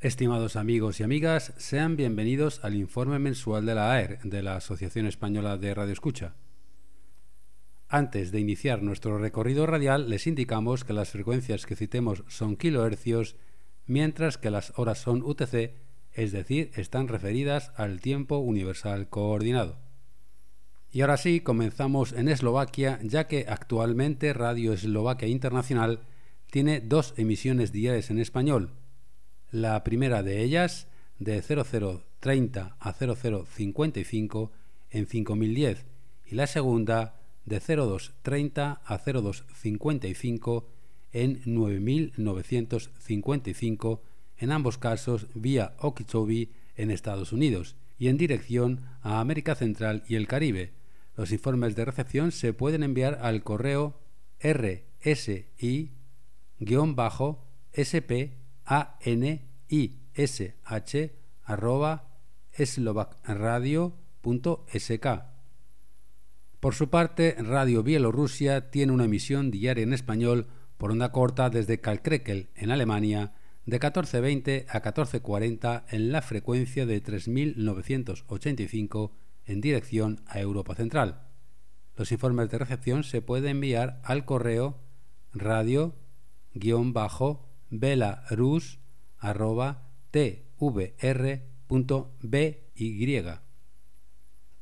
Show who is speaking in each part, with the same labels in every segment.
Speaker 1: Estimados amigos y amigas, sean bienvenidos al informe mensual de la AER, de la Asociación Española de Radio Escucha. Antes de iniciar nuestro recorrido radial, les indicamos que las frecuencias que citemos son kilohercios, mientras que las horas son UTC, es decir, están referidas al tiempo universal coordinado. Y ahora sí, comenzamos en Eslovaquia, ya que actualmente Radio Eslovaquia Internacional tiene dos emisiones diarias en español, la primera de ellas, de 0030 a 0055 en 5010 y la segunda de 0230 a 0255 en 9955, en ambos casos vía Okeechobee en Estados Unidos y en dirección a América Central y el Caribe. Los informes de recepción se pueden enviar al correo rsi-sp anish arroba eslovacradio.sk. Por su parte, Radio Bielorrusia tiene una emisión diaria en español por onda corta desde Kalkrekel, en Alemania, de 14.20 a 14.40 en la frecuencia de 3.985 en dirección a Europa Central. Los informes de recepción se pueden enviar al correo radio-belarus@tvr.by.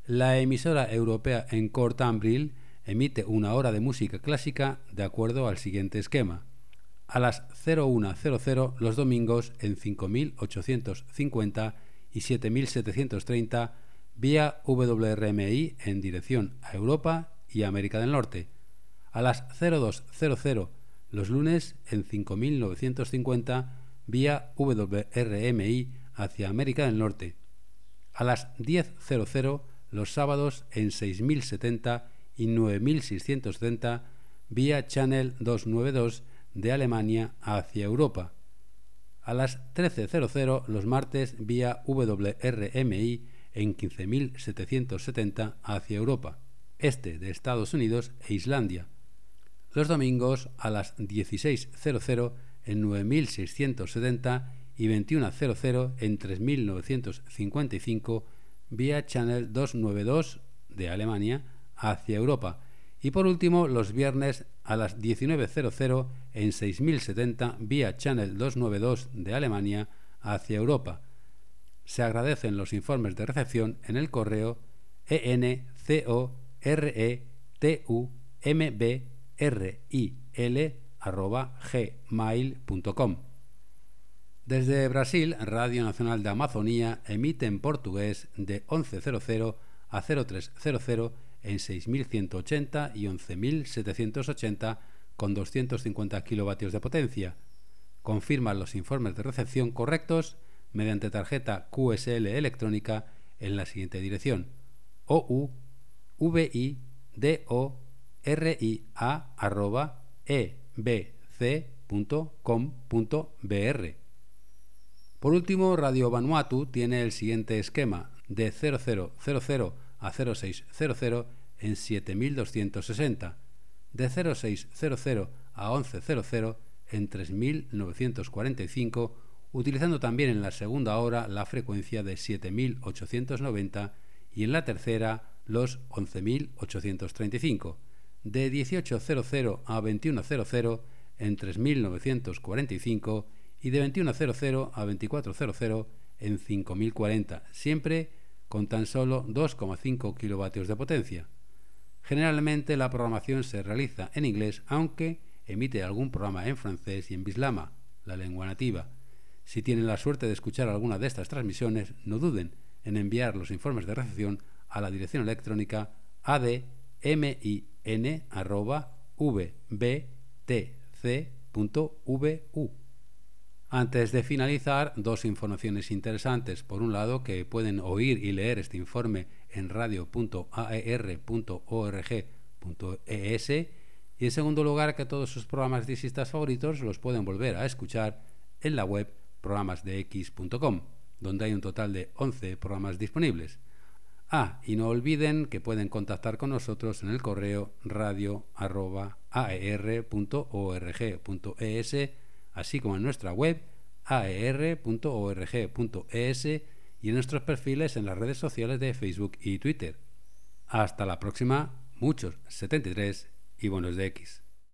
Speaker 1: La emisora europea en Cortambril emite una hora de música clásica de acuerdo al siguiente esquema. A las 0100 los domingos en 5850 y 7730 vía WRMI en dirección a Europa y América del Norte. A las 0200 los lunes en 5950 vía WRMI hacia América del Norte. A las 10.00 los sábados en 6070 y 9670 vía Channel 292 de Alemania hacia Europa. A las 13.00 los martes vía WRMI en 15.770 hacia Europa, este de Estados Unidos e Islandia los domingos a las 16.00 en 9.670 y 21.00 en 3.955 vía Channel 292 de Alemania hacia Europa y por último los viernes a las 19.00 en 6.070 vía Channel 292 de Alemania hacia Europa. Se agradecen los informes de recepción en el correo encoretumb ril.gmail.com. Desde Brasil, Radio Nacional de Amazonía emite en portugués de 11.00 a 03.00 en 6.180 y 11.780 con 250 kilovatios de potencia. Confirma los informes de recepción correctos mediante tarjeta QSL electrónica en la siguiente dirección: OU ria.ebc.com.br. Por último, Radio Vanuatu tiene el siguiente esquema de 0000 a 0600 en 7260, de 0600 a 1100 en 3945, utilizando también en la segunda hora la frecuencia de 7890 y en la tercera los 11835 de 18.00 a 21.00 en 3.945 y de 21.00 a 24.00 en 5.040, siempre con tan solo 2,5 kilovatios de potencia. Generalmente la programación se realiza en inglés, aunque emite algún programa en francés y en bislama, la lengua nativa. Si tienen la suerte de escuchar alguna de estas transmisiones, no duden en enviar los informes de recepción a la dirección electrónica admi n.vbtc.vu. Antes de finalizar, dos informaciones interesantes. Por un lado, que pueden oír y leer este informe en radio.aer.org.es y en segundo lugar, que todos sus programas disistas favoritos los pueden volver a escuchar en la web programasdex.com, donde hay un total de 11 programas disponibles. Ah, y no olviden que pueden contactar con nosotros en el correo radio.aer.org.es, así como en nuestra web aer.org.es y en nuestros perfiles en las redes sociales de Facebook y Twitter. Hasta la próxima, muchos 73 y buenos de X.